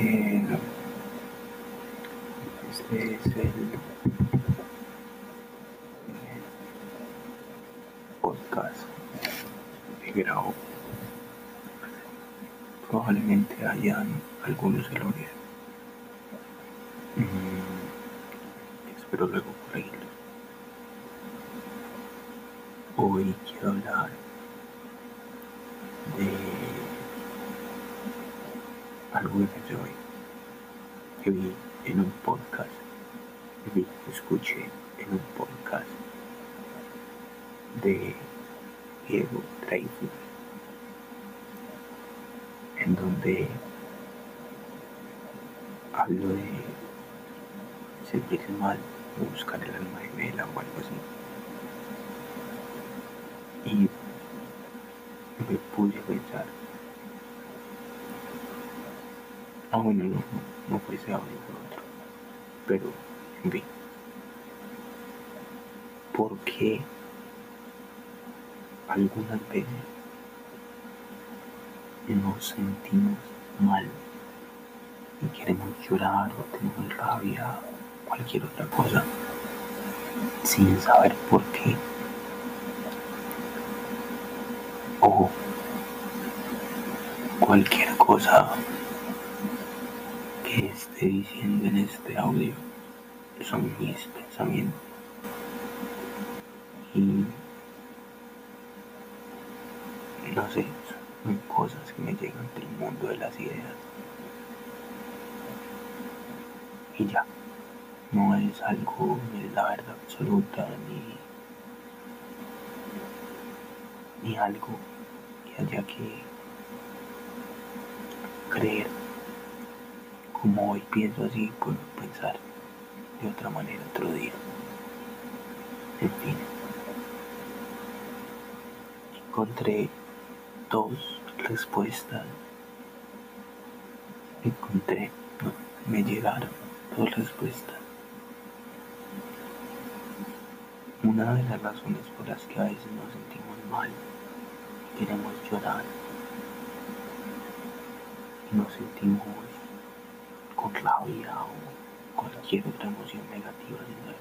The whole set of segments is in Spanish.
Eh, este es el podcast que grabo. Probablemente hayan algunos errores. Mm, espero luego corregirlos. Hoy quiero hablar algo que hoy, que vi en un podcast, que vi, escuché en un podcast de Diego Dreyfus, en donde hablo de sentirse mal buscar el alma gemela o algo así. Y me puse a pensar. Ah, bueno, no, no, fue ese audio, otro. Pero, en fin. ¿Por qué algunas veces nos sentimos mal y queremos llorar o tenemos rabia o cualquier otra cosa sin saber por qué? o cualquier cosa diciendo en este audio son mis pensamientos y no sé, son cosas que me llegan del mundo de las ideas y ya, no es algo, es la verdad absoluta ni ni algo que haya que creer. Como hoy pienso así, puedo pensar de otra manera otro día. En fin, encontré dos respuestas. Encontré, no, me llegaron dos respuestas. Una de las razones por las que a veces nos sentimos mal, queremos llorar nos sentimos con rabia o cualquier otra emoción negativa sin saber.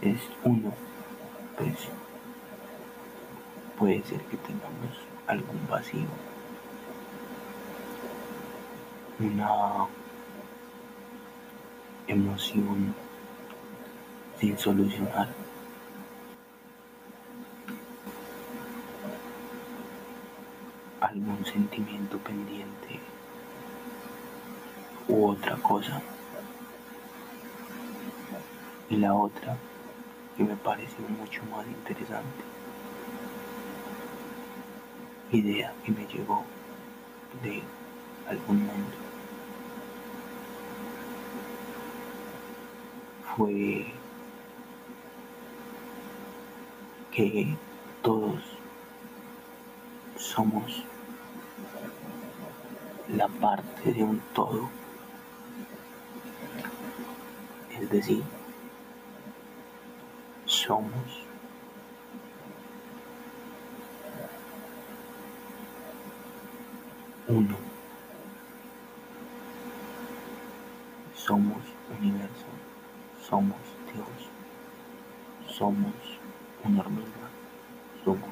Es uno, pues puede ser que tengamos algún vacío, una emoción sin solucionar. algún sentimiento pendiente u otra cosa. Y la otra que me pareció mucho más interesante, idea que me llegó de algún mundo, fue que todos somos la parte de un todo. Es decir, somos uno. Somos universo, somos Dios, somos una hormiga, somos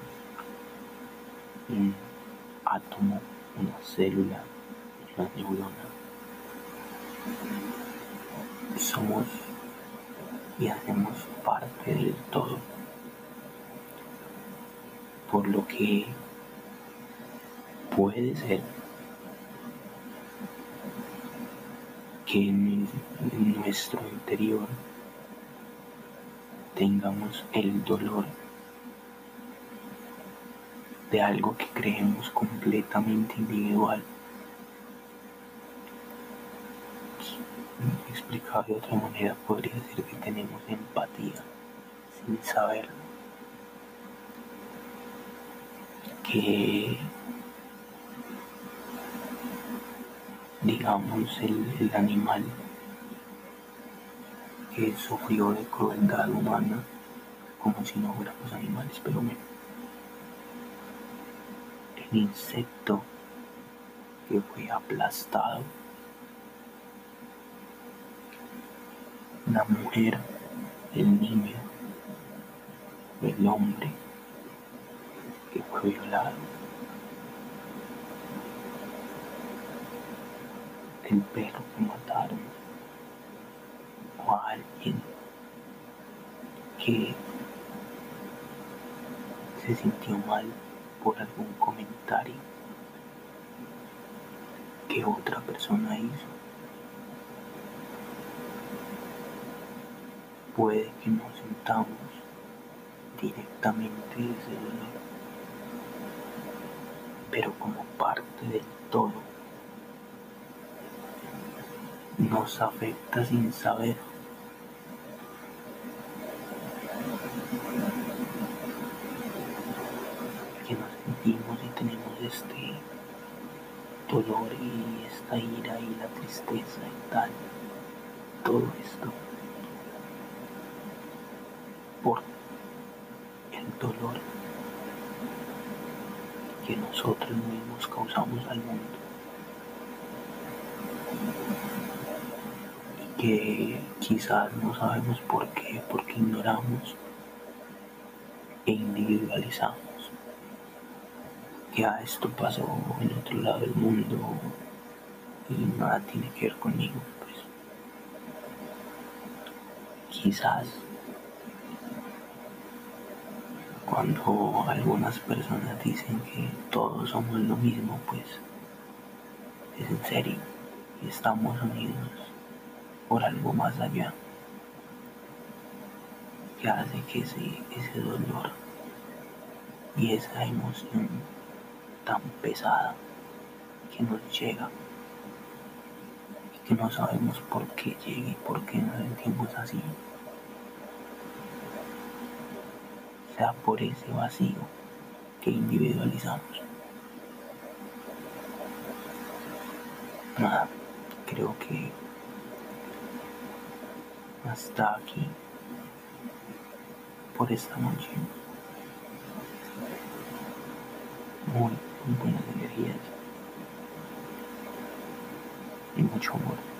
un átomo, una célula, una neurona. Somos y hacemos parte del todo. Por lo que puede ser que en, nuestro interior tengamos el dolor de algo que creemos completamente individual. Explicado de otra manera, podría decir que tenemos empatía sin saberlo. Que digamos el, animal que sufrió de crueldad humana como si no fuéramos animales, pero menos el insecto que fue aplastado. La mujer, el niño, el hombre que fue violado. El perro que mataron. O alguien que se sintió mal por algún comentario que otra persona hizo. Puede que nos sintamos directamente ese dolor, pero como parte del todo nos afecta sin saber. que nos sentimos y tenemos este dolor y esta ira y la tristeza y tal. Todo esto por el dolor que nosotros mismos causamos al mundo. Y que quizás no sabemos por qué, porque ignoramos e individualizamos ya esto pasó en otro lado del mundo y nada tiene que ver conmigo, pues quizás cuando algunas personas dicen que todos somos lo mismo, pues es en serio y estamos unidos por algo más allá que hace que ese, ese dolor y esa emoción tan pesada que nos llega y que no sabemos por qué llega y por qué nos sentimos así. Por ese vacío que individualizamos. Nada, creo que hasta aquí por esta noche. Muy buenas energías y mucho amor.